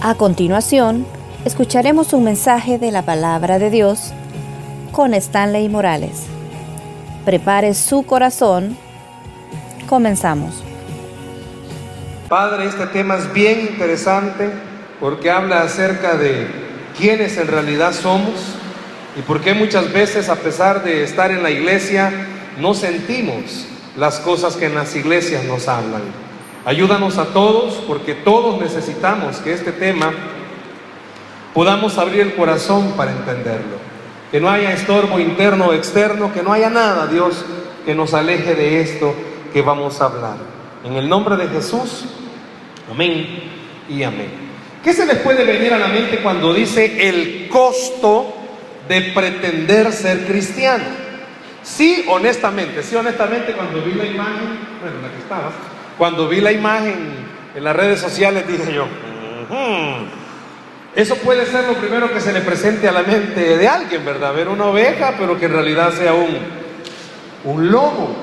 A continuación, escucharemos un mensaje de la palabra de Dios con Stanley Morales. Prepare su corazón. Comenzamos. Padre, este tema es bien interesante porque habla acerca de quiénes en realidad somos y por qué muchas veces a pesar de estar en la iglesia no sentimos las cosas que en las iglesias nos hablan. Ayúdanos a todos porque todos necesitamos que este tema podamos abrir el corazón para entenderlo. Que no haya estorbo interno o externo, que no haya nada, Dios, que nos aleje de esto que vamos a hablar. En el nombre de Jesús, amén y amén. ¿Qué se les puede venir a la mente cuando dice el costo de pretender ser cristiano? Sí, honestamente, sí, honestamente, cuando vi la imagen, bueno, la que estaba, cuando vi la imagen en las redes sociales dije yo, eso puede ser lo primero que se le presente a la mente de alguien, ¿verdad? Ver una oveja, pero que en realidad sea un, un lobo.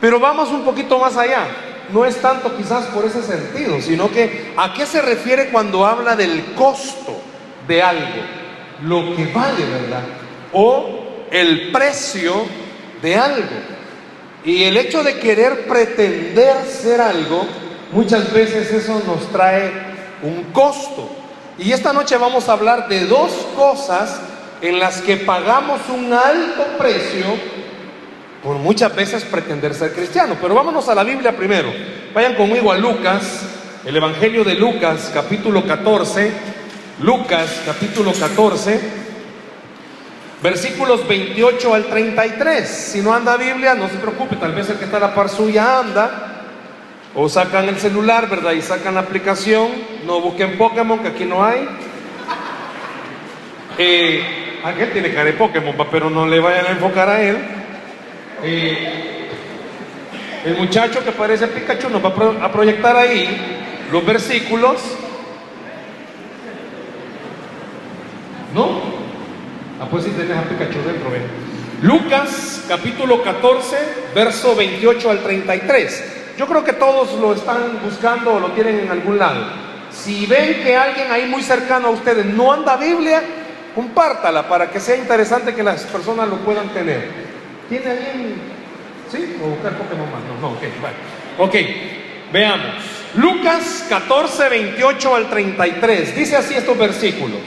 Pero vamos un poquito más allá. No es tanto quizás por ese sentido, sino que a qué se refiere cuando habla del costo de algo, lo que vale, ¿verdad? O el precio de algo. Y el hecho de querer pretender ser algo, muchas veces eso nos trae un costo. Y esta noche vamos a hablar de dos cosas en las que pagamos un alto precio por muchas veces pretender ser cristiano. Pero vámonos a la Biblia primero. Vayan conmigo a Lucas, el Evangelio de Lucas, capítulo 14. Lucas, capítulo 14 versículos 28 al 33. Si no anda Biblia, no se preocupe, tal vez el que está a la par suya anda. O sacan el celular, ¿verdad? Y sacan la aplicación. No busquen Pokémon, que aquí no hay. Eh, aquel tiene cara de Pokémon, pero no le vayan a enfocar a él. Eh, el muchacho que parece Pikachu nos va a proyectar ahí los versículos. ¿No? Ah, pues si tenés a Pikachu dentro. Lucas capítulo 14, verso 28 al 33. Yo creo que todos lo están buscando o lo tienen en algún lado. Si ven que alguien ahí muy cercano a ustedes no anda Biblia, compártala para que sea interesante que las personas lo puedan tener. ¿Tiene alguien? ¿Sí? ¿O buscar Pokémon más? No, no, ok, bueno. Ok, veamos. Lucas 14, 28 al 33. Dice así estos versículos.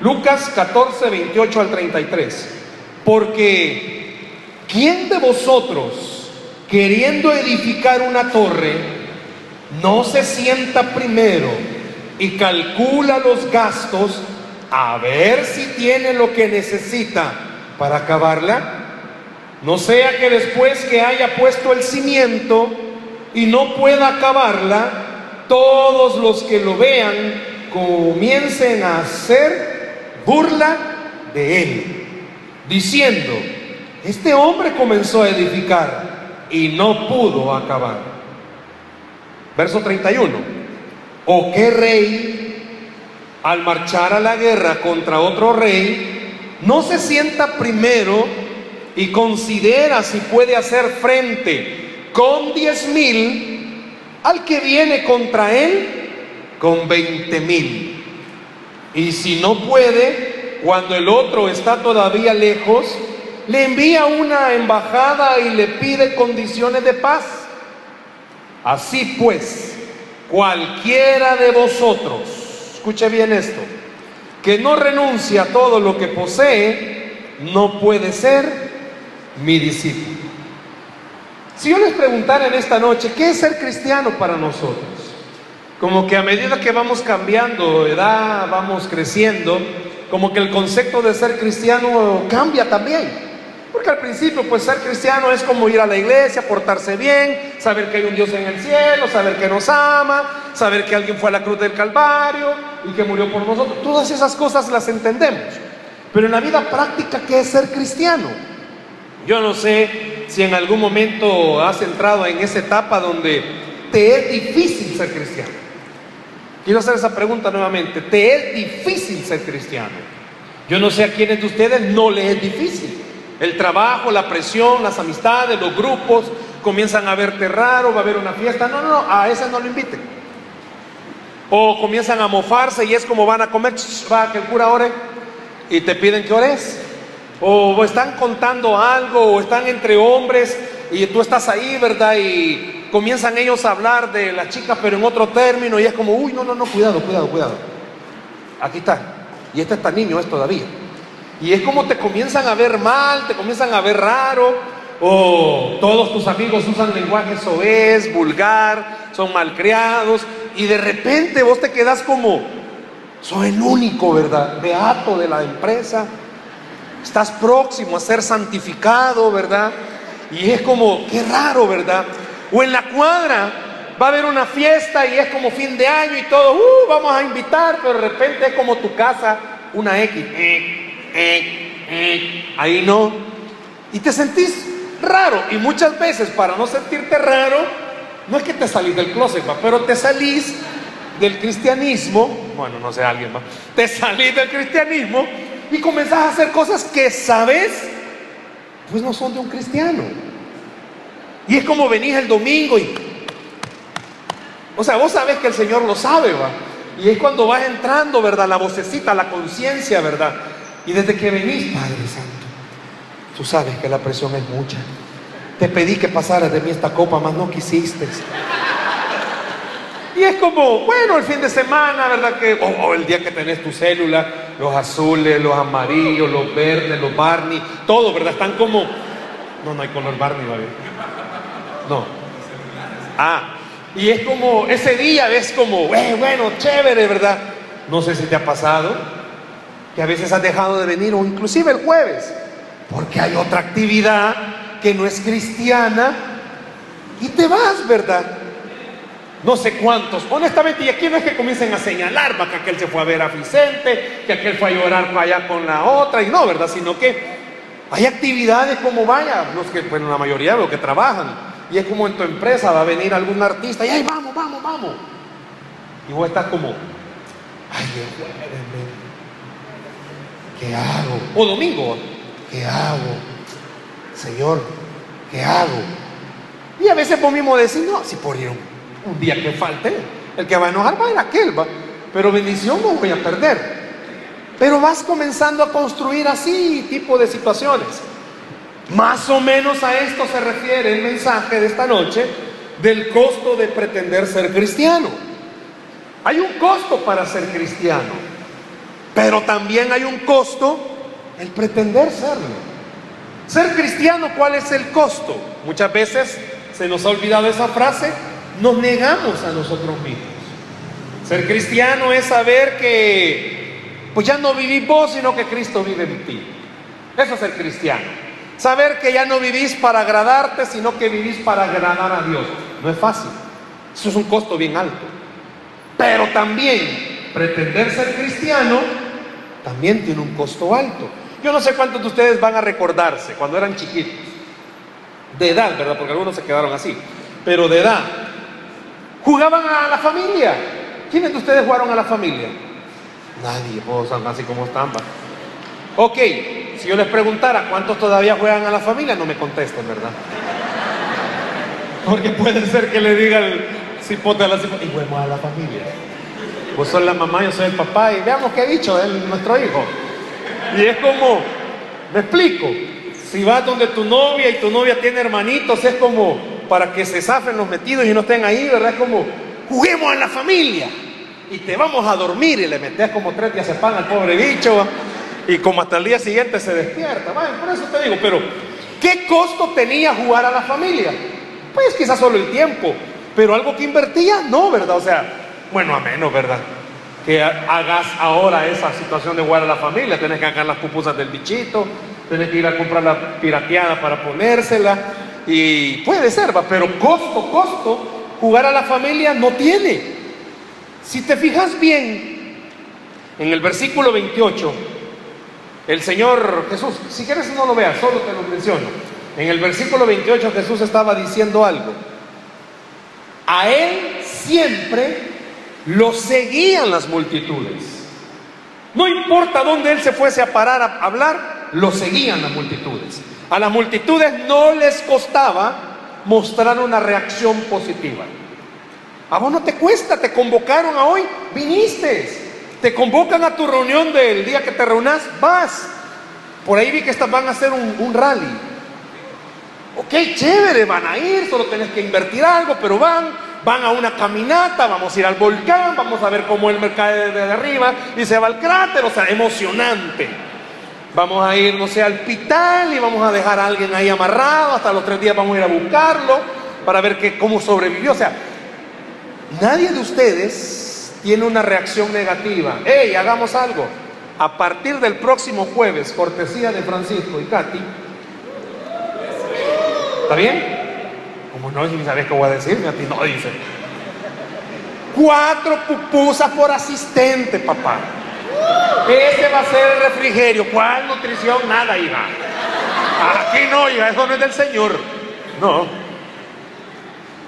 Lucas 14, 28 al 33. Porque, ¿quién de vosotros, queriendo edificar una torre, no se sienta primero y calcula los gastos a ver si tiene lo que necesita para acabarla? No sea que después que haya puesto el cimiento y no pueda acabarla, todos los que lo vean comiencen a hacer burla de él, diciendo, este hombre comenzó a edificar y no pudo acabar. Verso 31. ¿O qué rey, al marchar a la guerra contra otro rey, no se sienta primero y considera si puede hacer frente con diez mil al que viene contra él con veinte mil? Y si no puede, cuando el otro está todavía lejos, le envía una embajada y le pide condiciones de paz. Así pues, cualquiera de vosotros, escuche bien esto, que no renuncia a todo lo que posee, no puede ser mi discípulo. Si yo les preguntara en esta noche, ¿qué es ser cristiano para nosotros? Como que a medida que vamos cambiando edad, vamos creciendo, como que el concepto de ser cristiano cambia también. Porque al principio, pues ser cristiano es como ir a la iglesia, portarse bien, saber que hay un Dios en el cielo, saber que nos ama, saber que alguien fue a la cruz del Calvario y que murió por nosotros. Todas esas cosas las entendemos. Pero en la vida práctica, ¿qué es ser cristiano? Yo no sé si en algún momento has entrado en esa etapa donde te es difícil ser cristiano. Quiero hacer esa pregunta nuevamente. ¿Te es difícil ser cristiano? Yo no sé a quiénes de ustedes no les es difícil. El trabajo, la presión, las amistades, los grupos comienzan a verte raro, va a haber una fiesta. No, no, no, a ese no lo inviten. O comienzan a mofarse y es como van a comer, va que el cura ore y te piden que ores. O están contando algo, o están entre hombres y tú estás ahí, ¿verdad? Y comienzan ellos a hablar de la chica, pero en otro término, y es como, uy, no, no, no, cuidado, cuidado, cuidado. Aquí está. Y este está niño, es todavía. Y es como te comienzan a ver mal, te comienzan a ver raro, o todos tus amigos usan lenguaje soez, vulgar, son malcriados, y de repente vos te quedas como, soy el único, ¿verdad? Beato de la empresa. Estás próximo a ser santificado, ¿verdad? Y es como, qué raro, ¿verdad? O en la cuadra va a haber una fiesta y es como fin de año y todo, uh, vamos a invitar, pero de repente es como tu casa, una X. Eh, eh, eh, ahí no. Y te sentís raro. Y muchas veces, para no sentirte raro, no es que te salís del closet, pero te salís del cristianismo, bueno, no sé, alguien más, te salís del cristianismo y comenzás a hacer cosas que sabes, pues no son de un cristiano. Y es como venís el domingo y, o sea, vos sabes que el Señor lo sabe, va. Y es cuando vas entrando, ¿verdad? La vocecita, la conciencia, ¿verdad? Y desde que venís, Padre Santo, tú sabes que la presión es mucha. Te pedí que pasaras de mí esta copa, mas no quisiste. Y es como, bueno, el fin de semana, ¿verdad? Que, o, el día que tenés tu célula, los azules, los amarillos, los verdes, los Barney, todo, ¿verdad? Están como, no, no hay color Barney, ¿vale? No. Ah, y es como, ese día es como, eh, bueno, chévere, ¿verdad? No sé si te ha pasado que a veces has dejado de venir, o inclusive el jueves, porque hay otra actividad que no es cristiana, y te vas, ¿verdad? no sé cuántos. Honestamente, y aquí no es que comiencen a señalar, va que aquel se fue a ver a Vicente, que aquel fue a llorar para allá con la otra, y no, ¿verdad? Sino que hay actividades como vaya, los que, bueno, la mayoría de los que trabajan, y es como en tu empresa va a venir algún artista, y ahí vamos, vamos, vamos. Y vos estás como, ay, ¿qué hago? O domingo, ¿qué hago? Señor, ¿qué hago? Y a veces vos mismo decís, no, si por ir un día que falte, el que va a enojar va a ir aquel, va. Pero bendición no voy a perder. Pero vas comenzando a construir así tipo de situaciones. Más o menos a esto se refiere el mensaje de esta noche del costo de pretender ser cristiano. Hay un costo para ser cristiano, pero también hay un costo el pretender serlo. Ser cristiano, ¿cuál es el costo? Muchas veces se nos ha olvidado esa frase, nos negamos a nosotros mismos. Ser cristiano es saber que pues ya no vivís vos, sino que Cristo vive en ti. Eso es ser cristiano. Saber que ya no vivís para agradarte, sino que vivís para agradar a Dios. No es fácil. Eso es un costo bien alto. Pero también pretender ser cristiano también tiene un costo alto. Yo no sé cuántos de ustedes van a recordarse cuando eran chiquitos. De edad, ¿verdad? Porque algunos se quedaron así. Pero de edad. Jugaban a la familia. ¿Quiénes de ustedes jugaron a la familia? Nadie, vos así como están. Ok, si yo les preguntara cuántos todavía juegan a la familia, no me contesten, ¿verdad? Porque puede ser que le diga el cipote a la cipote, y jugamos a la familia. Vos sos la mamá, yo soy el papá, y veamos qué ha dicho él, nuestro hijo. Y es como, me explico, si vas donde tu novia y tu novia tiene hermanitos, es como, para que se zafen los metidos y no estén ahí, ¿verdad? Es como, juguemos en la familia y te vamos a dormir y le metes como tres días de pan al pobre bicho y como hasta el día siguiente se despierta. Por eso te digo, pero ¿qué costo tenía jugar a la familia? Pues quizás solo el tiempo, pero algo que invertía, no, ¿verdad? O sea, bueno, a menos, ¿verdad? Que hagas ahora esa situación de jugar a la familia, tenés que sacar las pupusas del bichito, tenés que ir a comprar la pirateada para ponérsela y puede ser, ¿va? pero costo, costo, jugar a la familia no tiene. Si te fijas bien, en el versículo 28, el Señor Jesús, si quieres no lo veas, solo te lo menciono. En el versículo 28 Jesús estaba diciendo algo. A Él siempre lo seguían las multitudes. No importa dónde Él se fuese a parar a hablar, lo seguían las multitudes. A las multitudes no les costaba mostrar una reacción positiva. A vos no te cuesta, te convocaron a hoy, viniste. Te convocan a tu reunión del día que te reunas, vas. Por ahí vi que estas van a hacer un, rally. Ok, chévere, van a ir, solo tenés que invertir algo, pero van, van a una caminata, vamos a ir al volcán, vamos a ver cómo el mercado de arriba y se va al cráter, o sea, emocionante. Vamos a ir, no sé, al hospital y vamos a dejar a alguien ahí amarrado, hasta los tres días vamos a ir a buscarlo para ver que, cómo sobrevivió. O sea, nadie de ustedes tiene una reacción negativa. ¡Ey, hagamos algo! A partir del próximo jueves, cortesía de Francisco y Katy, ¿Está bien? Como no, si sabes qué voy a decir, a ti no dice. Cuatro pupusas por asistente, papá. Ese va a ser el refrigerio. ¿Cuál nutrición? Nada, hija. Aquí no, hija, eso no es del Señor. No.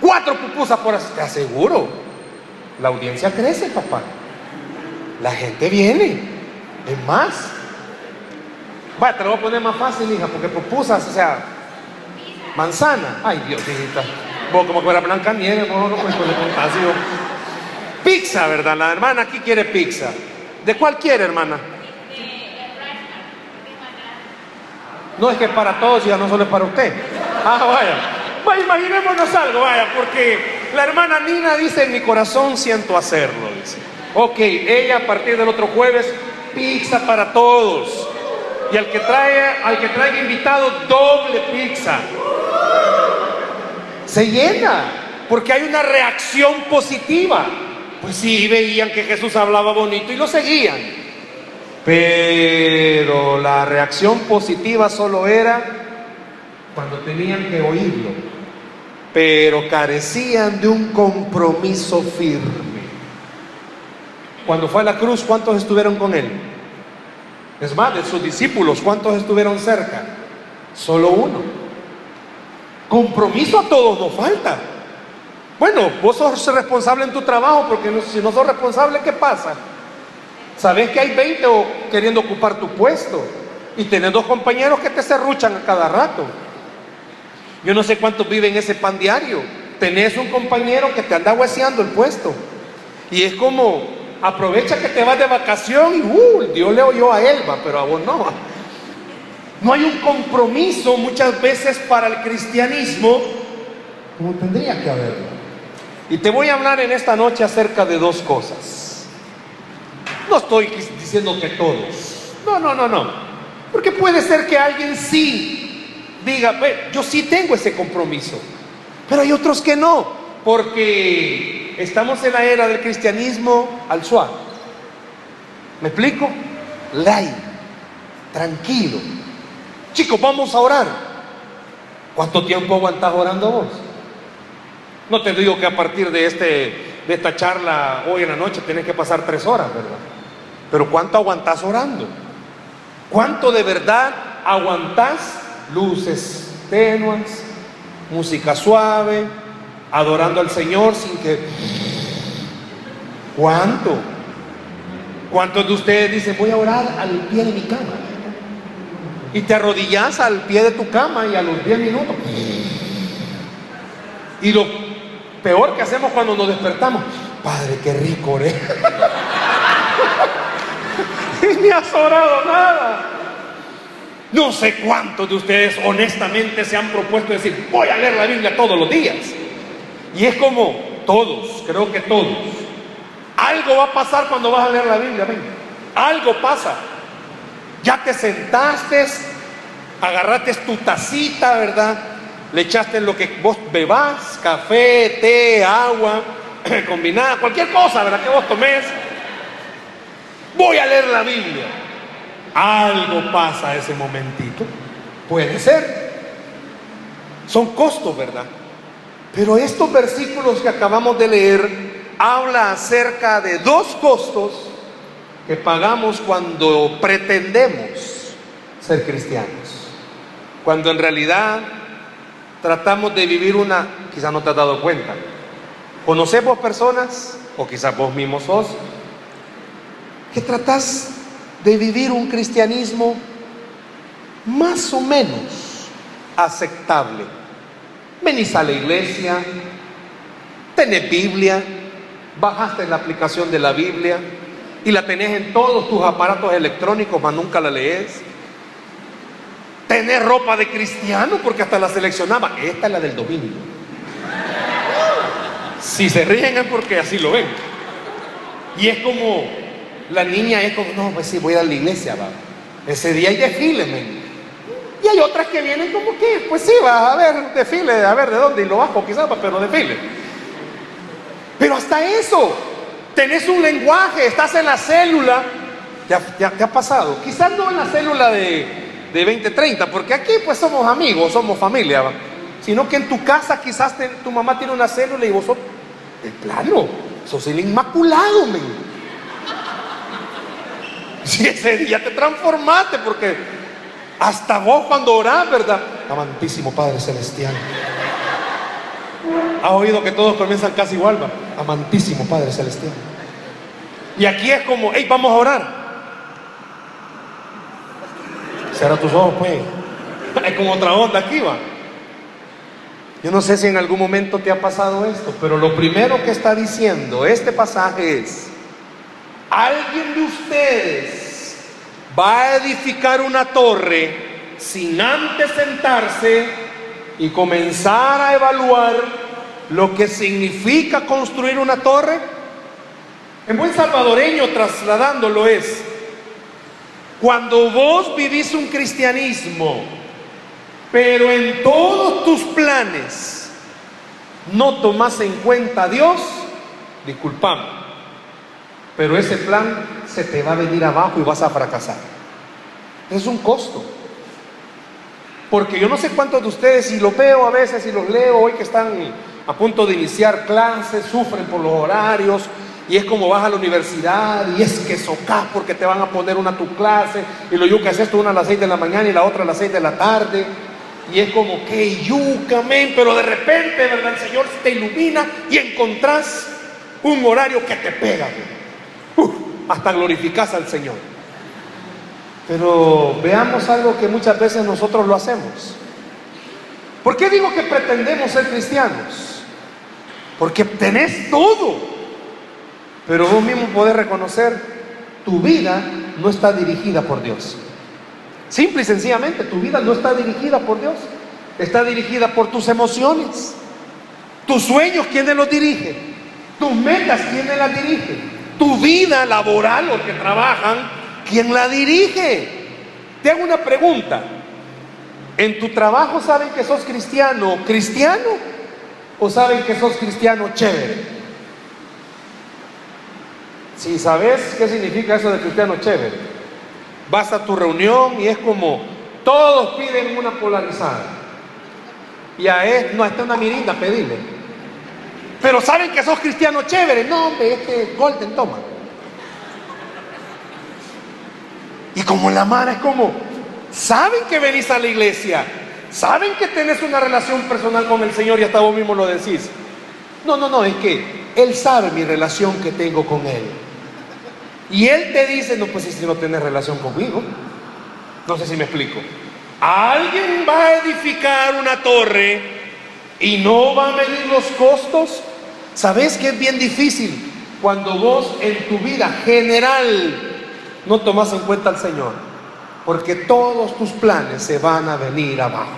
Cuatro pupusas por asistente. Te aseguro. La audiencia crece, papá. La gente viene. Es más. Vaya, te lo voy a poner más fácil, hija, porque pupusas, o sea, Manzana. Ay, Dios, hijita. Vos como que fuera Blanca Nieve, vos no pues con el Pizza, ¿verdad? La hermana aquí quiere pizza. ¿De cuál quiere, hermana? No es que es para todos, ya no solo es para usted. Ah, vaya. Vaya, imaginémonos algo, vaya, porque la hermana Nina dice, en mi corazón siento hacerlo, dice. Ok, ella a partir del otro jueves, pizza para todos. Y al que trae, al que traiga invitado, doble pizza se llena, porque hay una reacción positiva. Pues sí, veían que Jesús hablaba bonito y lo seguían. Pero la reacción positiva solo era cuando tenían que oírlo. Pero carecían de un compromiso firme. Cuando fue a la cruz, ¿cuántos estuvieron con él? Es más, de sus discípulos, ¿cuántos estuvieron cerca? Solo uno. Compromiso a todos nos falta. Bueno, vos sos responsable en tu trabajo, porque si no sos responsable, ¿qué pasa? Sabes que hay 20 queriendo ocupar tu puesto y tenés dos compañeros que te serruchan a cada rato. Yo no sé cuántos viven ese pan diario. Tenés un compañero que te anda hueseando el puesto. Y es como, aprovecha que te vas de vacación y, uh, Dios le oyó a Elba, pero a vos no. No hay un compromiso muchas veces para el cristianismo como tendría que haberlo. Y te voy a hablar en esta noche acerca de dos cosas. No estoy diciendo que todos. No, no, no, no. Porque puede ser que alguien sí diga, yo sí tengo ese compromiso. Pero hay otros que no. Porque estamos en la era del cristianismo al suave. ¿Me explico? Light, tranquilo, Chicos, vamos a orar. ¿Cuánto tiempo aguantás orando vos? No te digo que a partir de, este, de esta charla hoy en la noche tienes que pasar tres horas, ¿verdad? Pero ¿cuánto aguantás orando? ¿Cuánto de verdad aguantás luces tenues, música suave, adorando al Señor sin que... ¿Cuánto? ¿Cuántos de ustedes dicen voy a orar al pie de mi cama? y te arrodillas al pie de tu cama y a los 10 minutos. Y lo peor que hacemos cuando nos despertamos, Padre, qué rico oré. y ni has orado nada. No sé cuántos de ustedes honestamente se han propuesto decir, voy a leer la Biblia todos los días. Y es como todos, creo que todos. Algo va a pasar cuando vas a leer la Biblia. Algo pasa. Ya te sentaste, agarraste tu tacita, ¿verdad? Le echaste lo que vos bebas, café, té, agua, combinada, cualquier cosa, ¿verdad? Que vos tomes. Voy a leer la Biblia. Algo pasa ese momentito. Puede ser. Son costos, ¿verdad? Pero estos versículos que acabamos de leer habla acerca de dos costos que pagamos cuando pretendemos ser cristianos. Cuando en realidad tratamos de vivir una, quizás no te has dado cuenta. Conocemos personas, o quizás vos mismo sos, que tratás de vivir un cristianismo más o menos aceptable. Venís a la iglesia, Tenés Biblia, bajaste la aplicación de la Biblia y la tenés en todos tus aparatos electrónicos, mas nunca la lees. Tenés ropa de cristiano porque hasta la seleccionaba. Esta es la del domingo. Si se ríen es porque así lo ven. Y es como, la niña es como, no, pues sí, voy a la iglesia, va. Ese día hay desfile, men. Y hay otras que vienen como que, pues sí, vas a ver desfile, a ver de dónde, y lo bajo quizás, pero desfile. Pero hasta eso, tenés un lenguaje, estás en la célula, ya, te ha pasado. Quizás no en la célula de, de 2030, porque aquí pues somos amigos, somos familia, sino que en tu casa quizás tu mamá tiene una célula y vos sos, de plano, sos el inmaculado, men. Si ese día te transformaste, porque hasta vos cuando orás, ¿verdad? Amantísimo Padre Celestial. ¿Has oído que todos comienzan casi igual? ¿va? Amantísimo Padre Celestial. Y aquí es como, hey, vamos a orar. Cierra tus ojos, pues. Es como otra onda aquí, va. Yo no sé si en algún momento te ha pasado esto, pero lo primero que está diciendo este pasaje es, alguien de ustedes va a edificar una torre sin antes sentarse y comenzar a evaluar lo que significa construir una torre. En buen salvadoreño trasladándolo es, cuando vos vivís un cristianismo, pero en todos tus planes no tomás en cuenta a Dios, disculpame, pero ese plan se te va a venir abajo y vas a fracasar. Es un costo. Porque yo no sé cuántos de ustedes, y lo veo a veces y los leo hoy que están a punto de iniciar clases, sufren por los horarios, y es como vas a la universidad y es que socas porque te van a poner una tu clase y lo yuca es esto una a las 6 de la mañana y la otra a las 6 de la tarde y es como que yuca, men, pero de repente, ¿verdad? El Señor te ilumina y encontrás un horario que te pega. Hasta glorificas al Señor. Pero veamos algo que muchas veces nosotros lo hacemos. ¿Por qué digo que pretendemos ser cristianos? Porque tenés todo. Pero vos mismo podés reconocer, tu vida no está dirigida por Dios. Simple y sencillamente, tu vida no está dirigida por Dios. Está dirigida por tus emociones. Tus sueños, ¿quién los dirige? Tus metas, ¿quién las dirige? Tu vida laboral, los que trabajan, ¿quién la dirige? Te hago una pregunta. ¿En tu trabajo saben que sos cristiano cristiano? ¿O saben que sos cristiano chévere? Si sabes qué significa eso de cristiano chévere, vas a tu reunión y es como todos piden una polarizada. Y a él, no, esta es una mirinda, pedirle. Pero saben que sos cristiano chévere. No, hombre, este Golden toma. Y como la mano es como, saben que venís a la iglesia, saben que tenés una relación personal con el Señor y hasta vos mismo lo decís. No, no, no, es que Él sabe mi relación que tengo con Él. Y él te dice, no, pues si no tienes relación conmigo. No sé si me explico. Alguien va a edificar una torre y no va a medir los costos. ¿Sabes que es bien difícil cuando vos en tu vida general no tomas en cuenta al Señor? Porque todos tus planes se van a venir abajo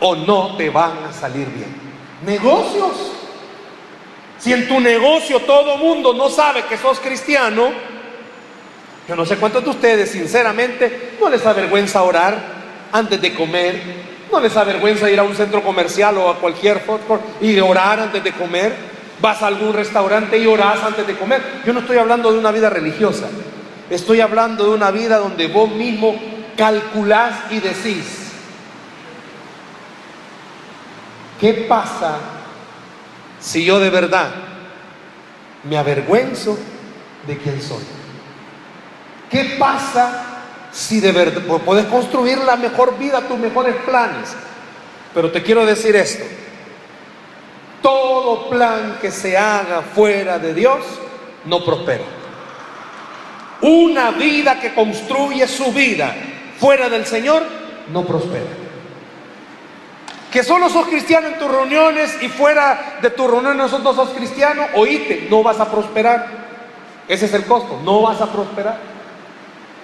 o no te van a salir bien. Negocios. Si en tu negocio todo mundo no sabe que sos cristiano, yo no sé cuántos de ustedes, sinceramente, no les avergüenza orar antes de comer, no les avergüenza ir a un centro comercial o a cualquier food y orar antes de comer. Vas a algún restaurante y orás antes de comer. Yo no estoy hablando de una vida religiosa, estoy hablando de una vida donde vos mismo calculás y decís, ¿qué pasa si yo de verdad me avergüenzo de quién soy? ¿Qué pasa si de verdad puedes construir la mejor vida, tus mejores planes? Pero te quiero decir esto. Todo plan que se haga fuera de Dios no prospera. Una vida que construye su vida fuera del Señor no prospera. Que solo sos cristiano en tus reuniones y fuera de tus reuniones nosotros sos cristiano, oíste, no vas a prosperar. Ese es el costo, no vas a prosperar.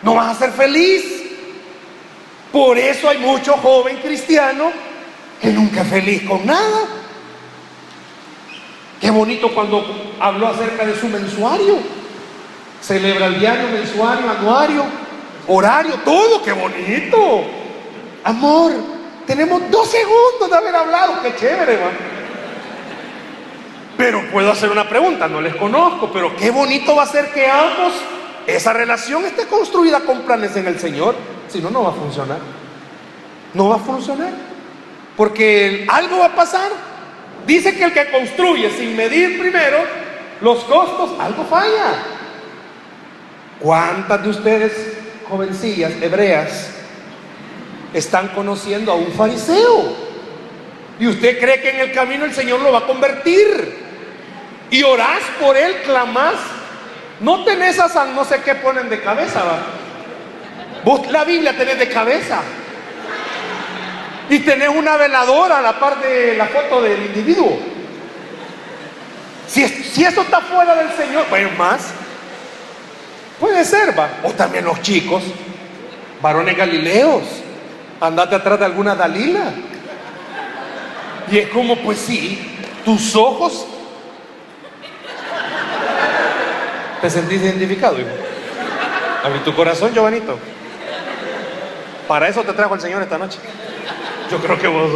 No vas a ser feliz. Por eso hay mucho joven cristiano que nunca es feliz con nada. Qué bonito cuando habló acerca de su mensuario. Celebra el diario, mensuario, anuario, horario, todo, qué bonito. Amor, tenemos dos segundos de haber hablado, qué chévere, man. Pero puedo hacer una pregunta, no les conozco, pero qué bonito va a ser que ambos, esa relación esté construida con planes en el Señor. Si no, no va a funcionar. No va a funcionar. Porque algo va a pasar. Dice que el que construye sin medir primero los costos, algo falla. ¿Cuántas de ustedes, jovencillas, hebreas, están conociendo a un fariseo? Y usted cree que en el camino el Señor lo va a convertir. Y orás por él, clamás. No tenés a San no sé qué ponen de cabeza, va. Vos la Biblia tenés de cabeza. Y tenés una veladora a la par de la foto del individuo. Si, si eso está fuera del Señor, pues más. Puede ser, va. O también los chicos, varones galileos. Andate atrás de alguna Dalila. Y es como, pues sí, tus ojos. ¿Te sentís identificado, hijo? Abrí tu corazón, Giovanito. Para eso te trajo el Señor esta noche. Yo creo que vos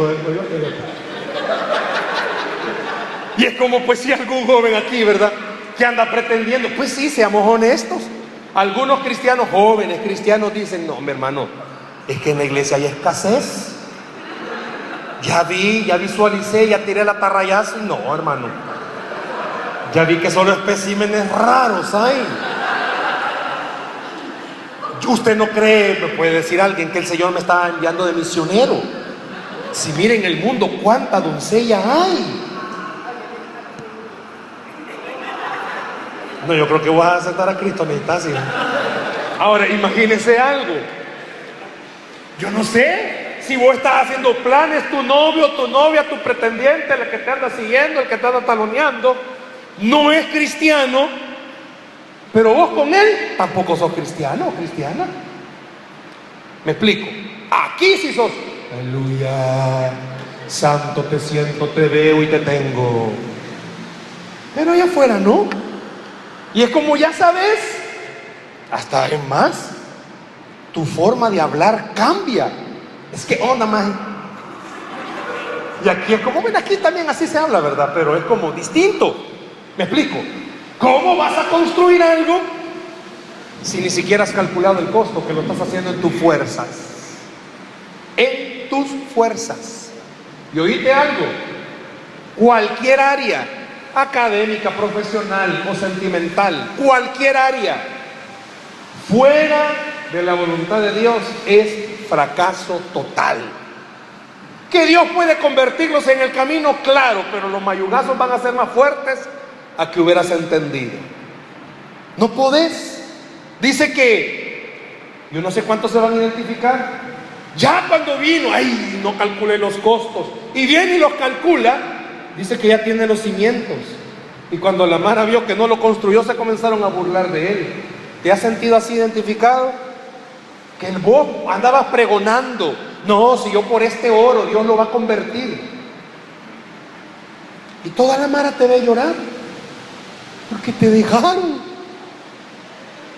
Y es como, pues si algún joven aquí, ¿verdad? Que anda pretendiendo. Pues sí, seamos honestos. Algunos cristianos, jóvenes cristianos, dicen, no, mi hermano, es que en la iglesia hay escasez. Ya vi, ya visualicé, ya tiré la tarrayazo. No, hermano. Ya vi que solo especímenes raros hay. Usted no cree, me puede decir alguien, que el Señor me está enviando de misionero. Si miren el mundo, cuánta doncella hay. No, yo creo que vas a aceptar a Cristo, necesitas. Ahora, imagínese algo. Yo no sé si vos estás haciendo planes, tu novio, tu novia, tu pretendiente, el que te anda siguiendo, el que te anda taloneando, no es cristiano, pero vos con él tampoco sos cristiano o cristiana. Me explico. Aquí sí sos. Aleluya. Santo te siento, te veo y te tengo. Pero allá afuera no. Y es como ya sabes, hasta es más, tu forma de hablar cambia. Es que onda más. Y aquí es como, ven, aquí también así se habla, ¿verdad? Pero es como distinto. ¿Me explico? ¿Cómo vas a construir algo si ni siquiera has calculado el costo que lo estás haciendo en tus fuerzas? En tus fuerzas. Y oíste algo, cualquier área, académica, profesional o sentimental, cualquier área, fuera de la voluntad de Dios es fracaso total. Que Dios puede convertirlos en el camino, claro, pero los mayugazos van a ser más fuertes a que hubieras entendido. No podés. Dice que, yo no sé cuántos se van a identificar. Ya cuando vino, ay, no calculé los costos. Y viene y los calcula, dice que ya tiene los cimientos. Y cuando la Mara vio que no lo construyó, se comenzaron a burlar de él. ¿Te has sentido así identificado? Que el vos andabas pregonando, no, si yo por este oro, Dios lo va a convertir. Y toda la Mara te ve llorar. Porque te dejaron.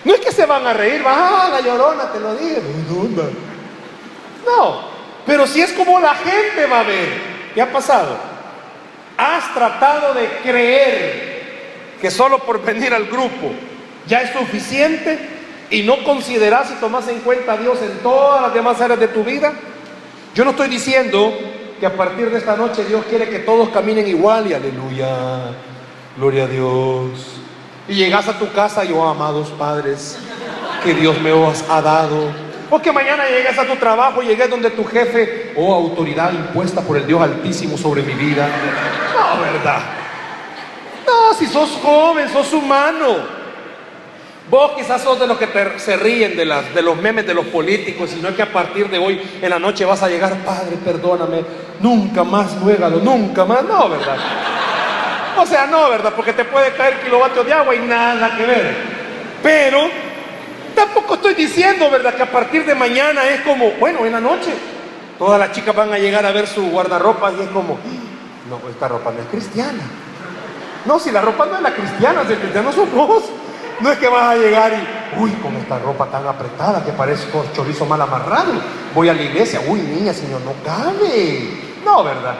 No es que se van a reír, va, la llorona, te lo dije. No, pero si es como la gente va a ver. ¿Qué ha pasado? Has tratado de creer que solo por venir al grupo ya es suficiente y no consideras y tomas en cuenta a Dios en todas las demás áreas de tu vida. Yo no estoy diciendo que a partir de esta noche Dios quiere que todos caminen igual y aleluya. Gloria a Dios. Y llegas a tu casa y, oh amados padres, que Dios me os ha dado. O que mañana llegues a tu trabajo llegues donde tu jefe, oh autoridad impuesta por el Dios Altísimo sobre mi vida. No, ¿verdad? No, si sos joven, sos humano. Vos quizás sos de los que se ríen de, las, de los memes de los políticos, sino que a partir de hoy en la noche vas a llegar, Padre, perdóname, nunca más luégalo, nunca más. No, ¿verdad? O sea, no, ¿verdad? Porque te puede caer kilovatios de agua y nada que ver. Pero tampoco estoy diciendo, ¿verdad? Que a partir de mañana es como, bueno, en la noche, todas las chicas van a llegar a ver su guardarropa y es como, no, esta ropa no es cristiana. No, si la ropa no es la cristiana, si el cristiano sos vos. No es que vas a llegar y, uy, con esta ropa tan apretada que parece chorizo mal amarrado, voy a la iglesia, uy, niña, Señor, no cabe. No, ¿verdad?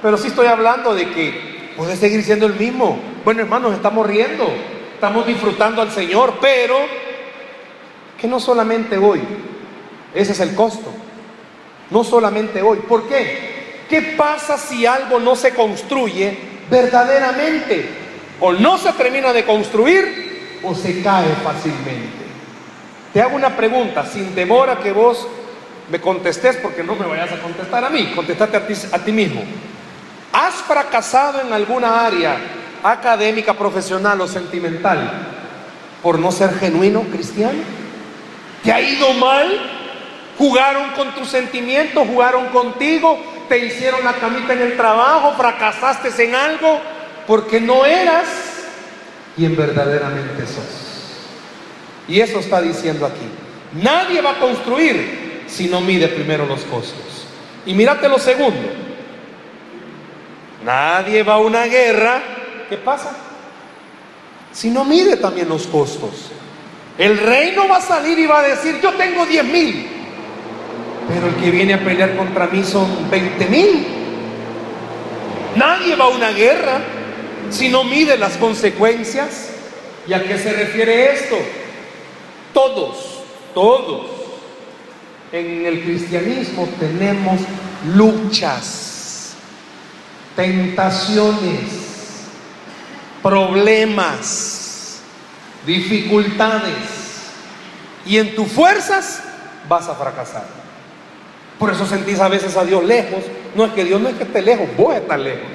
Pero sí estoy hablando de que puede seguir siendo el mismo. Bueno, hermanos, estamos riendo, estamos disfrutando al Señor, pero que no solamente hoy, ese es el costo. No solamente hoy. ¿Por qué? ¿Qué pasa si algo no se construye verdaderamente? O no se termina de construir o se cae fácilmente. Te hago una pregunta, sin temor a que vos me contestes, porque no me vayas a contestar a mí, contestate a ti mismo. ¿Has fracasado en alguna área académica, profesional o sentimental por no ser genuino cristiano? ¿Te ha ido mal? ¿Jugaron con tus sentimientos? ¿Jugaron contigo? ¿Te hicieron la camita en el trabajo? ¿Fracasaste en algo? Porque no eras quien verdaderamente sos. Y eso está diciendo aquí. Nadie va a construir si no mide primero los costos. Y mírate lo segundo. Nadie va a una guerra. ¿Qué pasa? Si no mide también los costos. El rey no va a salir y va a decir, yo tengo 10 mil. Pero el que viene a pelear contra mí son 20 mil. Nadie va a una guerra si no mide las consecuencias. ¿Y a qué se refiere esto? Todos, todos en el cristianismo tenemos luchas, tentaciones, problemas, dificultades. Y en tus fuerzas vas a fracasar. Por eso sentís a veces a Dios lejos. No es que Dios no es que esté lejos, vos estás lejos.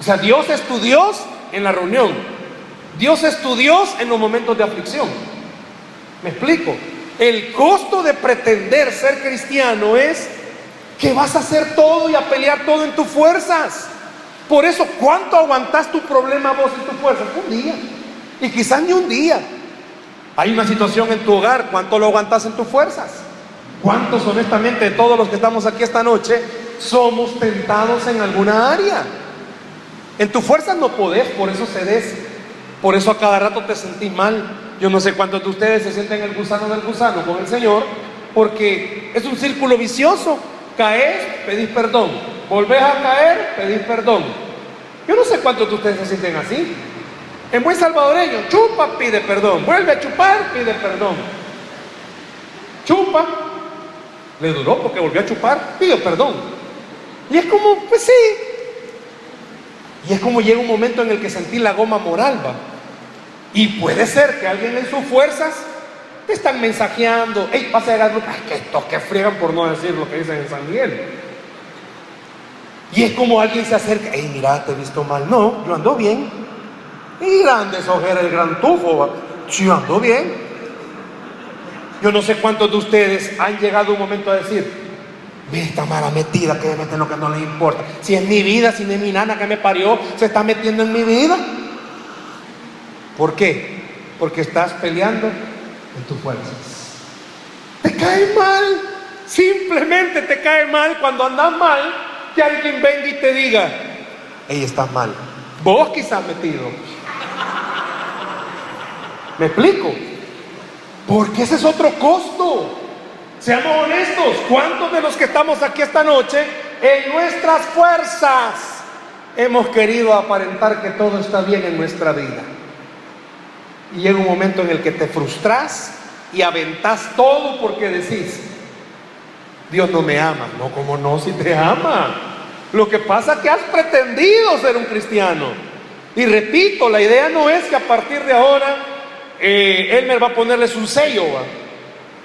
O sea, Dios es tu Dios en la reunión. Dios es tu Dios en los momentos de aflicción. ¿Me explico? El costo de pretender ser cristiano es que vas a hacer todo y a pelear todo en tus fuerzas. Por eso, ¿cuánto aguantas tu problema vos en tus fuerzas? Un día. Y quizás ni un día. Hay una situación en tu hogar, ¿cuánto lo aguantas en tus fuerzas? ¿Cuántos honestamente todos los que estamos aquí esta noche somos tentados en alguna área? En tu fuerza no podés, por eso cedes. Por eso a cada rato te sentís mal. Yo no sé cuántos de ustedes se sienten el gusano del gusano con el Señor, porque es un círculo vicioso. Caes, pedís perdón. Volvés a caer, pedís perdón. Yo no sé cuántos de ustedes se sienten así. En buen salvadoreño, chupa, pide perdón. Vuelve a chupar, pide perdón. Chupa, le duró porque volvió a chupar, pide perdón. Y es como, pues sí, y es como llega un momento en el que sentí la goma moral, va. Y puede ser que alguien en sus fuerzas te están mensajeando, hey, vas a llegar ay, que estos que friegan por no decir lo que dicen en San Miguel. Y es como alguien se acerca, hey, mira, te he visto mal. No, yo ando bien. Y grande ojeras, el gran tufo, yo ando bien. Yo no sé cuántos de ustedes han llegado un momento a decir, Mira esta mala metida que mete en lo que no le importa. Si es mi vida, si no es mi nana que me parió, se está metiendo en mi vida. ¿Por qué? Porque estás peleando en tus fuerzas. Te cae mal. Simplemente te cae mal cuando andas mal que alguien venga y te diga, ella está mal. Vos quizás metido. ¿Me explico? Porque ese es otro costo. Seamos honestos, ¿cuántos de los que estamos aquí esta noche, en nuestras fuerzas, hemos querido aparentar que todo está bien en nuestra vida? Y llega un momento en el que te frustras y aventás todo porque decís, Dios no me ama. No, como no, si te ama. Lo que pasa es que has pretendido ser un cristiano. Y repito, la idea no es que a partir de ahora eh, Elmer va a ponerles un sello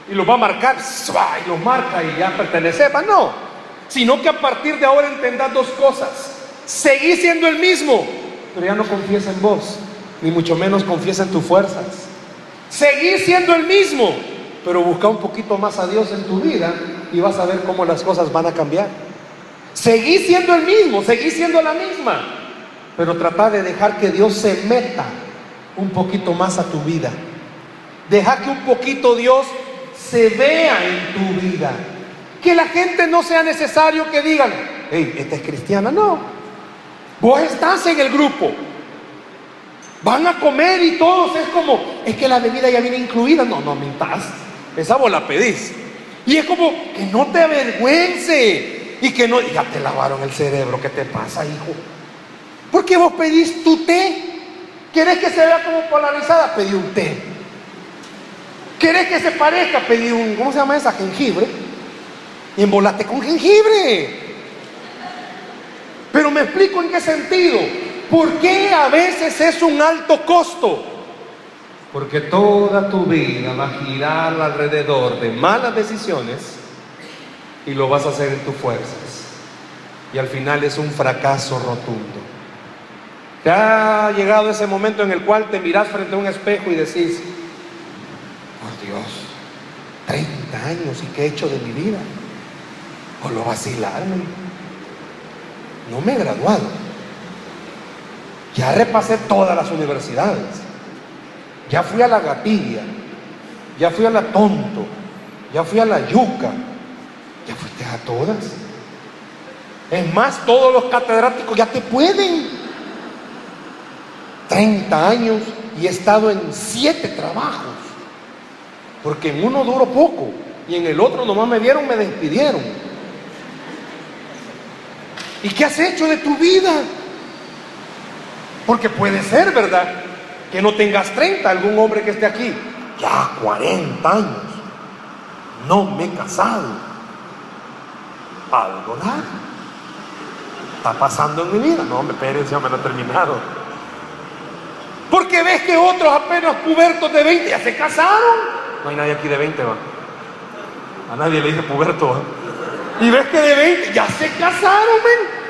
y los va a marcar, y los marca y ya pertenece. No, sino que a partir de ahora entendas dos cosas. Seguí siendo el mismo, pero ya no confiesa en vos, ni mucho menos confiesa en tus fuerzas. Seguir siendo el mismo, pero busca un poquito más a Dios en tu vida y vas a ver cómo las cosas van a cambiar. Seguir siendo el mismo, seguir siendo la misma, pero trata de dejar que Dios se meta un poquito más a tu vida. Deja que un poquito Dios se vea en tu vida. Que la gente no sea necesario que digan, hey, esta es cristiana. No, vos estás en el grupo. Van a comer y todos es como, es que la bebida ya viene incluida. No, no mintas. Esa vos la pedís. Y es como que no te avergüence. Y que no, ya te lavaron el cerebro. ¿Qué te pasa, hijo? ¿Por qué vos pedís tu té? ¿Querés que se vea como polarizada? Pedí un té. ¿Querés que se parezca? Pedí un, ¿cómo se llama esa? Jengibre. Y embolate con jengibre. Pero me explico en qué sentido. ¿Por qué a veces es un alto costo? Porque toda tu vida va a girar alrededor de malas decisiones y lo vas a hacer en tus fuerzas. Y al final es un fracaso rotundo. Te ha llegado ese momento en el cual te miras frente a un espejo y decís, por Dios, 30 años y qué he hecho de mi vida. O lo vacilarme. No me he graduado. Ya repasé todas las universidades. Ya fui a la gatilla. Ya fui a la tonto. Ya fui a la yuca. Ya fuiste a todas. Es más, todos los catedráticos ya te pueden. 30 años y he estado en siete trabajos. Porque en uno duró poco y en el otro nomás me vieron, me despidieron. ¿Y qué has hecho de tu vida? Porque puede ser, ¿verdad? Que no tengas 30, algún hombre que esté aquí. Ya 40 años. No me he casado. Algo nada. Está pasando en mi vida. No, hombre, espérense, ya me lo he terminado. Porque ves que otros apenas pubertos de 20 ya se casaron. No hay nadie aquí de 20, va. A nadie le dije puberto. Y ves que de 20 ya se casaron, men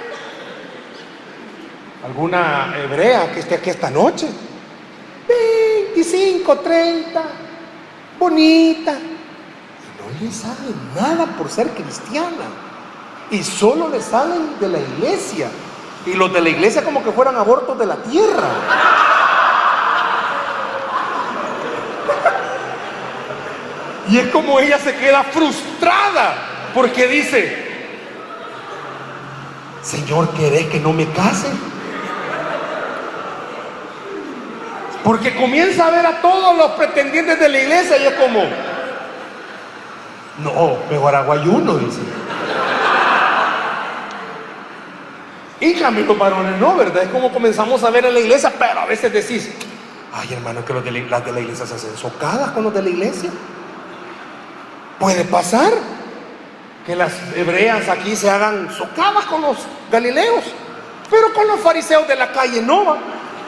alguna hebrea que esté aquí esta noche. 25, 30, bonita. Y no le saben nada por ser cristiana. Y solo le salen de la iglesia. Y los de la iglesia como que fueran abortos de la tierra. Y es como ella se queda frustrada porque dice, Señor, ¿querés que no me case? Porque comienza a ver a todos los pretendientes de la iglesia y es como, no, mejor hago ayuno, dice. Y cambio los varones no, ¿verdad? Es como comenzamos a ver en la iglesia, pero a veces decís, ay hermano, que las de la iglesia se hacen socadas con los de la iglesia. Puede pasar que las hebreas aquí se hagan socadas con los galileos, pero con los fariseos de la calle no va.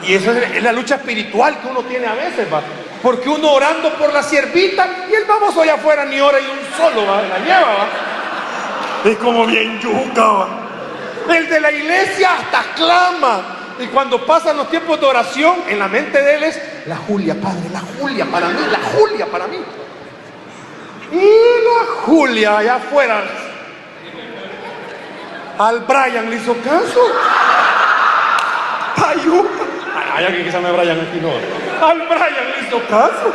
Y esa es la lucha espiritual que uno tiene a veces, va. Porque uno orando por la siervita y el baboso allá afuera ni ora y un solo va, la lleva, va. Es como bien yuca, va. El de la iglesia hasta clama. Y cuando pasan los tiempos de oración, en la mente de él es la Julia, Padre, la Julia para mí, la Julia para mí. Y la Julia allá afuera. Al Brian le hizo caso. Ayuda. Hay alguien que se llama Brian aquí, no. Al Brian le hizo caso.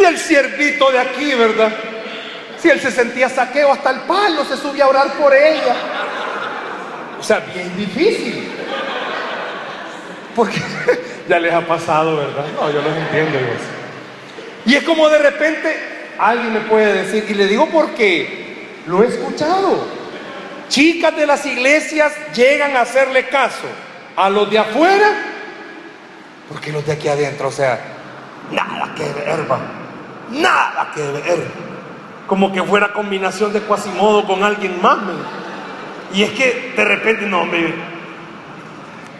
Y el siervito de aquí, ¿verdad? Si él se sentía saqueo hasta el palo, se subía a orar por ella. O sea, bien difícil. Porque ya les ha pasado, ¿verdad? No, yo los entiendo. Y es como de repente alguien me puede decir, y le digo porque lo he escuchado. Chicas de las iglesias llegan a hacerle caso a los de afuera porque los de aquí adentro, o sea, nada que ver, va. Nada que ver. Como que fuera combinación de Quasimodo con alguien más, Y es que de repente, no, me.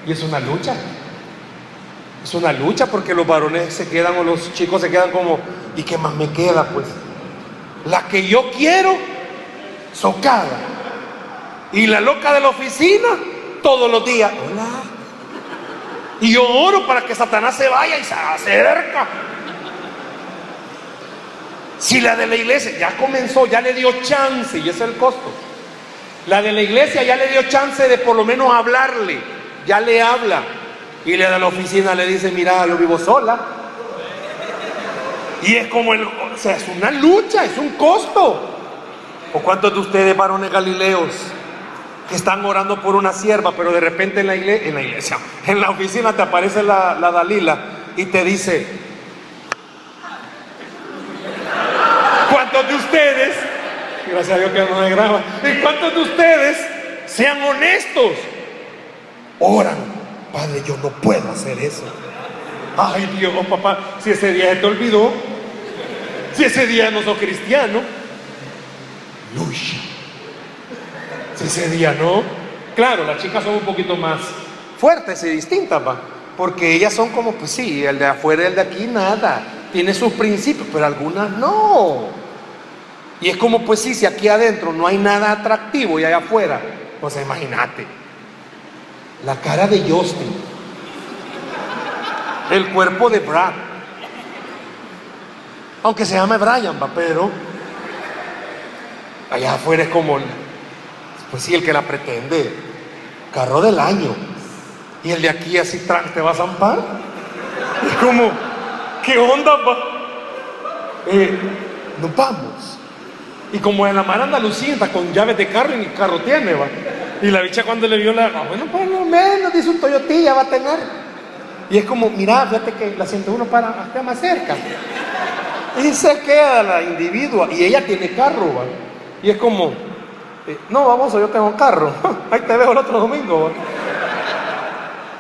Y es una lucha. Es una lucha porque los varones se quedan o los chicos se quedan como, ¿y qué más me queda? Pues la que yo quiero, socada. Y la loca de la oficina, todos los días, hola, y yo oro para que Satanás se vaya y se acerca. Si la de la iglesia ya comenzó, ya le dio chance, y ese es el costo. La de la iglesia ya le dio chance de por lo menos hablarle, ya le habla. Y la de la oficina le dice, mira, yo vivo sola. Y es como el, o sea, es una lucha, es un costo. ¿O cuántos de ustedes, varones galileos, están orando por una sierva, pero de repente en la iglesia, en la, oficina te aparece la, la Dalila y te dice, ¿cuántos de ustedes, gracias a Dios que no me graba, ¿y cuántos de ustedes sean honestos? Oran, Padre, yo no puedo hacer eso. Ay Dios, papá, si ese día se te olvidó, si ese día no sos cristiano, lucha. Ese día no, claro, las chicas son un poquito más fuertes y distintas, va. Porque ellas son como, pues sí, el de afuera y el de aquí, nada. Tiene sus principios, pero algunas no. Y es como, pues sí, si aquí adentro no hay nada atractivo y allá afuera, pues imagínate. La cara de Justin, el cuerpo de Brad, aunque se llame Brian, va, pero allá afuera es como, pues sí, el que la pretende, carro del año. Y el de aquí así te va a zampar. Es como, ¿qué onda, va? Eh, nos vamos. Y como en la mar Andalucía está con llaves de carro y ni carro tiene, va. Y la bicha cuando le vio la, ah, bueno, por lo menos, dice un Toyotilla, va a tener. Y es como, mira, fíjate que la 101 para acá más cerca. Y se queda la individua y ella tiene carro, va. Y es como, eh, no, vamos, yo tengo carro. Ahí te veo el otro domingo, va.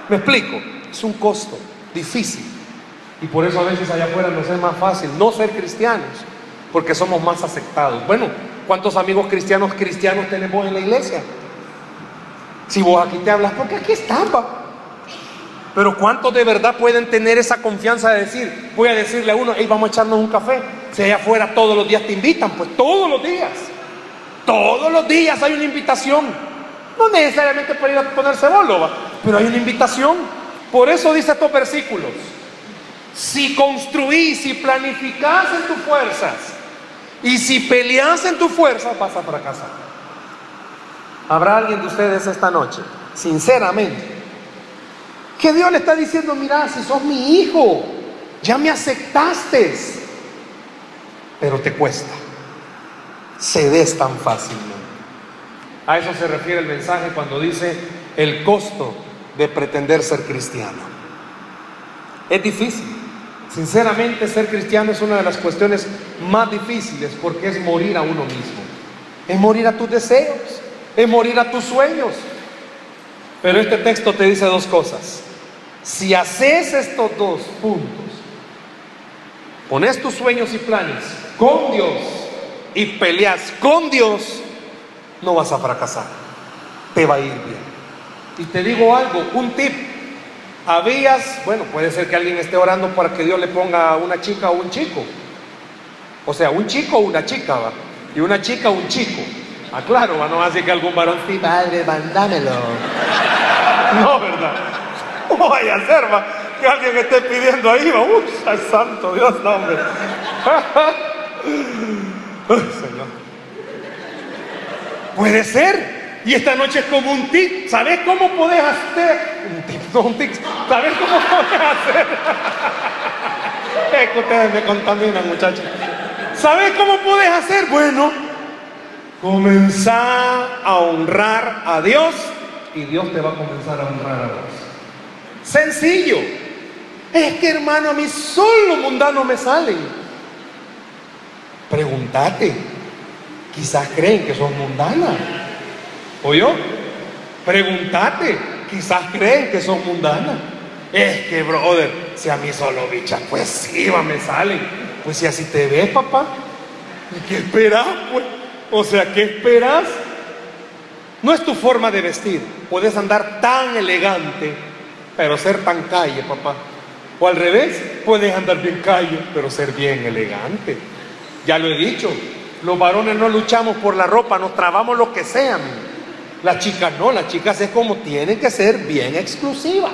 Me explico, es un costo difícil. Y por eso a veces allá afuera nos es más fácil no ser cristianos, porque somos más aceptados. Bueno, ¿cuántos amigos cristianos cristianos tenemos en la iglesia? Si vos aquí te hablas, porque aquí estaba. Pero ¿cuántos de verdad pueden tener esa confianza de decir, voy a decirle a uno, hey, vamos a echarnos un café? Si allá afuera todos los días te invitan, pues todos los días. Todos los días hay una invitación. No necesariamente para ir a ponerse bolo, pero hay una invitación. Por eso dice estos versículos. Si construís, si planificás en tus fuerzas y si peleas en tus fuerzas, vas a fracasar. ¿Habrá alguien de ustedes esta noche, sinceramente, que Dios le está diciendo, mira, si sos mi hijo, ya me aceptaste, pero te cuesta, cedes tan fácilmente. A eso se refiere el mensaje cuando dice el costo de pretender ser cristiano. Es difícil. Sinceramente, ser cristiano es una de las cuestiones más difíciles porque es morir a uno mismo. Es morir a tus deseos, es morir a tus sueños. Pero este texto te dice dos cosas. Si haces estos dos puntos, pones tus sueños y planes con Dios y peleas con Dios, no vas a fracasar. Te va a ir bien. Y te digo algo, un tip. Habías, bueno, puede ser que alguien esté orando para que Dios le ponga a una chica o un chico. O sea, un chico o una chica, ¿va? Y una chica o un chico. Ah, claro, ¿va? no va a decir que algún varón, sí, padre, mandámelo. No, ¿verdad? ¿Cómo vaya a ser, va? Que alguien esté pidiendo ahí, va. Uy, santo Dios, no, hombre. Señor. Puede ser. Y esta noche es como un tic. ¿Sabes cómo podés hacer? Un tic, no un tic. ¿Sabes cómo podés hacer? es que ustedes me contaminan, muchachos. ¿Sabes cómo podés hacer? Bueno, comenzar a honrar a Dios y Dios te va a comenzar a honrar a vos. Sencillo. Es que hermano, a mí solo mundano me salen. Pregúntate. Quizás creen que son mundanas. ¿Oyó? Pregúntate. Quizás creen que son mundanas. Es que, brother, si a mí solo bichas, pues sí, va, me salen. Pues si así te ves, papá. ¿Y qué esperas, pues? O sea, ¿qué esperas? No es tu forma de vestir. Puedes andar tan elegante, pero ser tan calle, papá. O al revés, puedes andar bien calle, pero ser bien elegante. Ya lo he dicho, los varones no luchamos por la ropa, nos trabamos lo que sean. Las chicas no, las chicas es como tienen que ser bien exclusivas.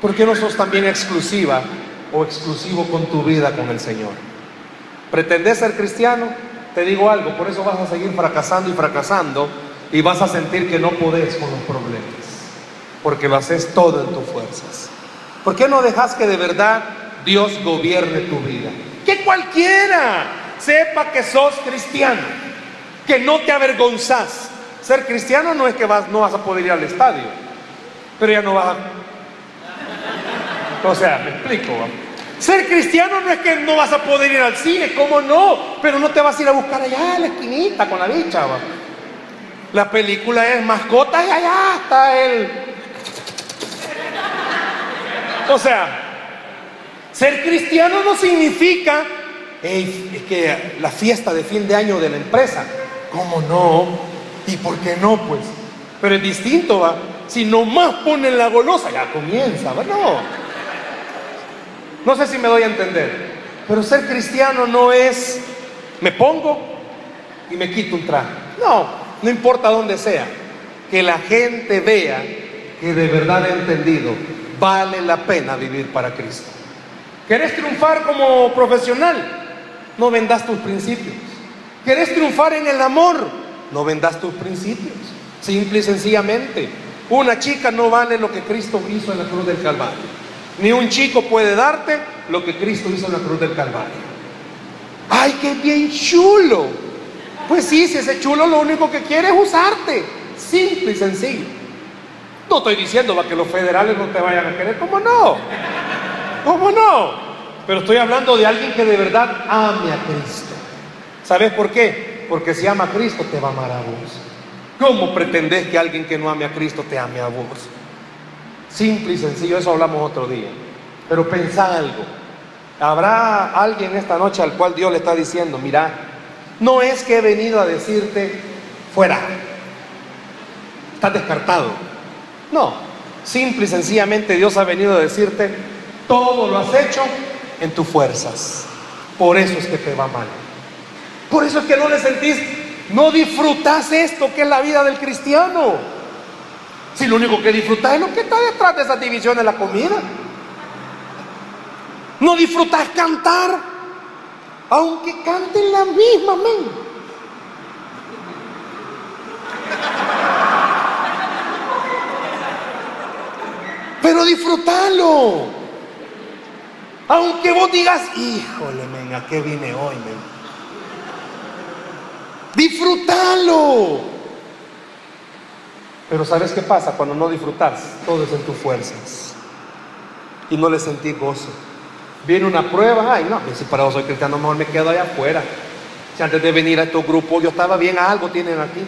¿Por qué no sos también exclusiva o exclusivo con tu vida con el Señor? ¿Pretendés ser cristiano? Te digo algo, por eso vas a seguir fracasando y fracasando y vas a sentir que no podés con los problemas, porque lo haces todo en tus fuerzas. ¿Por qué no dejas que de verdad Dios gobierne tu vida? Que cualquiera sepa que sos cristiano, que no te avergonzás. Ser cristiano no es que vas, no vas a poder ir al estadio, pero ya no vas a... O sea, me explico. Ser cristiano no es que no vas a poder ir al cine, ¿cómo no? Pero no te vas a ir a buscar allá en la esquinita con la bicha. La película es mascotas y allá está él. O sea, ser cristiano no significa que la fiesta de fin de año de la empresa. ¿Cómo no? ¿Y por qué no? Pues. Pero es distinto, ¿va? Si nomás ponen la golosa, ya comienza, ¿va? No. No sé si me doy a entender. Pero ser cristiano no es me pongo y me quito un traje. No, no importa dónde sea. Que la gente vea que de verdad he entendido, vale la pena vivir para Cristo. ¿Querés triunfar como profesional? No vendas tus principios. ¿Querés triunfar en el amor? No vendas tus principios. Simple y sencillamente. Una chica no vale lo que Cristo hizo en la cruz del Calvario. Ni un chico puede darte lo que Cristo hizo en la cruz del Calvario. ¡Ay, qué bien chulo! Pues sí, si ese chulo lo único que quiere es usarte. Simple y sencillo. No estoy diciendo que los federales no te vayan a querer. ¿Cómo no? ¿Cómo no? Pero estoy hablando de alguien que de verdad ame a Cristo. ¿Sabes por qué? Porque si ama a Cristo te va a amar a vos. ¿Cómo pretendes que alguien que no ame a Cristo te ame a vos? Simple y sencillo, eso hablamos otro día. Pero pensá algo. Habrá alguien esta noche al cual Dios le está diciendo, mira, no es que he venido a decirte fuera, estás descartado. No, simple y sencillamente Dios ha venido a decirte, todo lo has hecho en tus fuerzas. Por eso es que te va mal. Por eso es que no le sentís, no disfrutas esto que es la vida del cristiano. Si lo único que disfrutas es lo que está detrás de esas divisiones, la comida. No disfrutas cantar, aunque canten la misma, men. Pero disfrútalo. Aunque vos digas, híjole, men, ¿a qué vine hoy, men? Disfrútalo. Pero ¿sabes qué pasa cuando no disfrutas? Todo es en tus fuerzas. Y no le sentí gozo. Viene una prueba, ay no, si para vos soy cristiano, mejor me quedo allá afuera. Si antes de venir a estos grupos yo estaba bien, algo tienen aquí.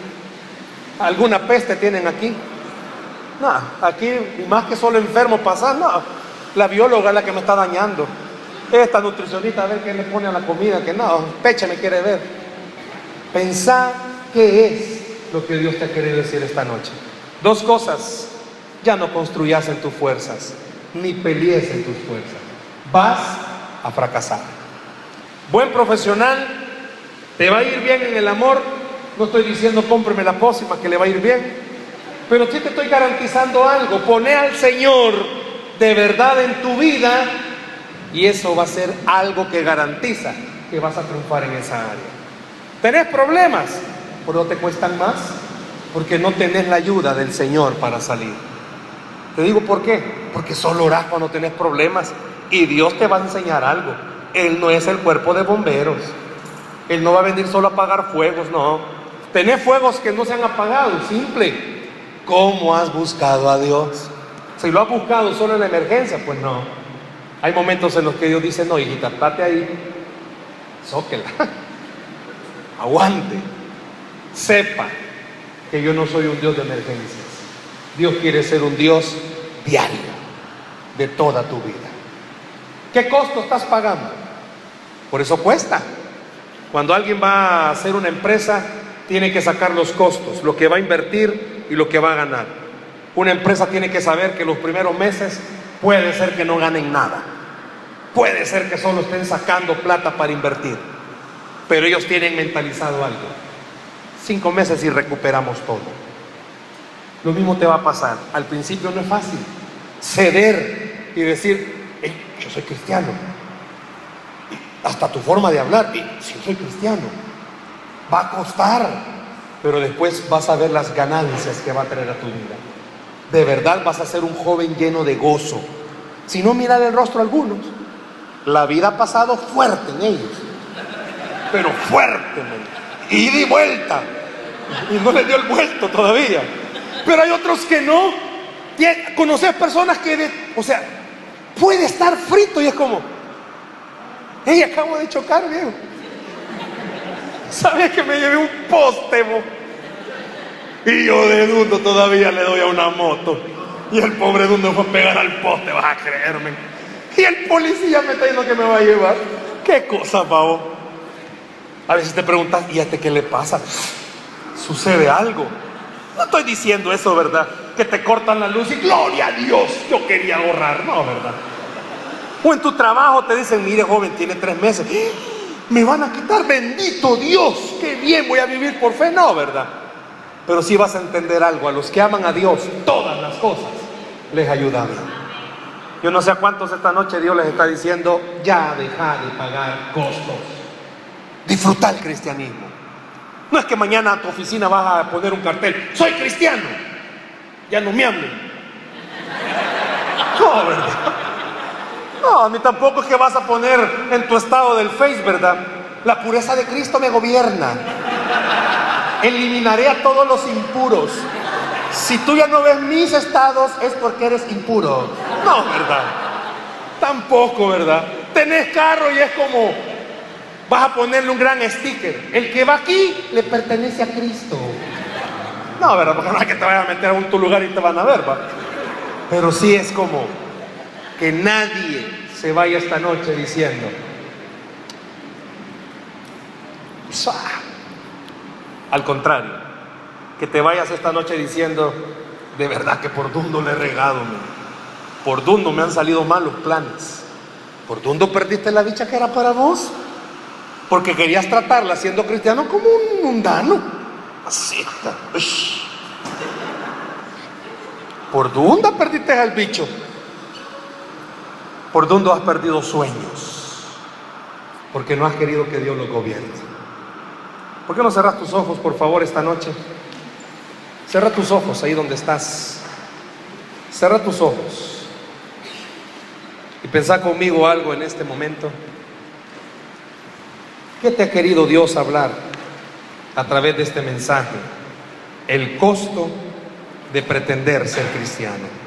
Alguna peste tienen aquí. No, aquí, más que solo enfermo pasar, no. La bióloga es la que me está dañando. Esta nutricionista a ver qué le pone a la comida, que no, pecha me quiere ver. Pensá qué es lo que Dios te ha querido decir esta noche. Dos cosas, ya no construyas en tus fuerzas, ni pelees en tus fuerzas. Vas a fracasar. Buen profesional, te va a ir bien en el amor. No estoy diciendo cómpreme la pócima que le va a ir bien, pero sí te estoy garantizando algo. Pone al Señor de verdad en tu vida y eso va a ser algo que garantiza que vas a triunfar en esa área. ¿Tenés problemas? ¿Pero no te cuestan más? Porque no tenés la ayuda del Señor para salir. Te digo por qué. Porque solo orás cuando tenés problemas y Dios te va a enseñar algo. Él no es el cuerpo de bomberos. Él no va a venir solo a apagar fuegos, no. Tenés fuegos que no se han apagado, simple. ¿Cómo has buscado a Dios? Si lo has buscado solo en la emergencia, pues no. Hay momentos en los que Dios dice, no, hijita, estate ahí, zóquela, aguante, sepa que yo no soy un Dios de emergencias. Dios quiere ser un Dios diario de toda tu vida. ¿Qué costo estás pagando? Por eso cuesta. Cuando alguien va a hacer una empresa, tiene que sacar los costos, lo que va a invertir y lo que va a ganar. Una empresa tiene que saber que los primeros meses puede ser que no ganen nada. Puede ser que solo estén sacando plata para invertir. Pero ellos tienen mentalizado algo cinco meses y recuperamos todo. Lo mismo te va a pasar. Al principio no es fácil ceder y decir, yo soy cristiano. hasta tu forma de hablar. Si soy cristiano, va a costar, pero después vas a ver las ganancias que va a traer a tu vida. De verdad vas a ser un joven lleno de gozo. Si no, mira el rostro a algunos. La vida ha pasado fuerte en ellos, pero fuerte, y de vuelta. Y no le dio el vuelto todavía. Pero hay otros que no. Conoces personas que, o sea, puede estar frito y es como, hey, acabo de chocar, viejo. ¿Sabes que me llevé un poste, Y yo de Dundo todavía le doy a una moto. Y el pobre Dundo fue a pegar al poste, vas a creerme. Y el policía me está diciendo que me va a llevar. ¿Qué cosa, pavo? A veces te preguntas, ¿y a este qué le pasa? ¿Sucede algo? No estoy diciendo eso, ¿verdad? Que te cortan la luz y gloria a Dios, yo quería ahorrar, no, ¿verdad? O en tu trabajo te dicen, mire joven, tiene tres meses, me van a quitar, bendito Dios, qué bien voy a vivir por fe, no, ¿verdad? Pero sí vas a entender algo, a los que aman a Dios, todas las cosas les ayudan. Yo no sé a cuántos esta noche Dios les está diciendo, ya deja de pagar costos. Disfruta el cristianismo. No es que mañana a tu oficina vas a poner un cartel, soy cristiano. Ya no me hablen. No, ¿verdad? No, ni tampoco es que vas a poner en tu estado del Face, ¿verdad? La pureza de Cristo me gobierna. Eliminaré a todos los impuros. Si tú ya no ves mis estados es porque eres impuro. No, ¿verdad? Tampoco, ¿verdad? Tenés carro y es como, vas a ponerle un gran sticker. El que va aquí le pertenece a Cristo. No, ¿verdad? Porque no es que te vayas a meter a un tu lugar y te van a ver, ¿va? Pero sí es como que nadie se vaya esta noche diciendo, al contrario, que te vayas esta noche diciendo, de verdad que por Dundo le he regado, por Dundo me han salido malos planes, por Dundo perdiste la dicha que era para vos. Porque querías tratarla siendo cristiano como un mundano. Así está. ¿Por dónde perdiste al bicho? ¿Por dónde has perdido sueños? Porque no has querido que Dios lo gobierne. ¿Por qué no cerras tus ojos, por favor, esta noche? Cierra tus ojos ahí donde estás. Cierra tus ojos. Y pensá conmigo algo en este momento. ¿Qué te ha querido Dios hablar a través de este mensaje? El costo de pretender ser cristiano.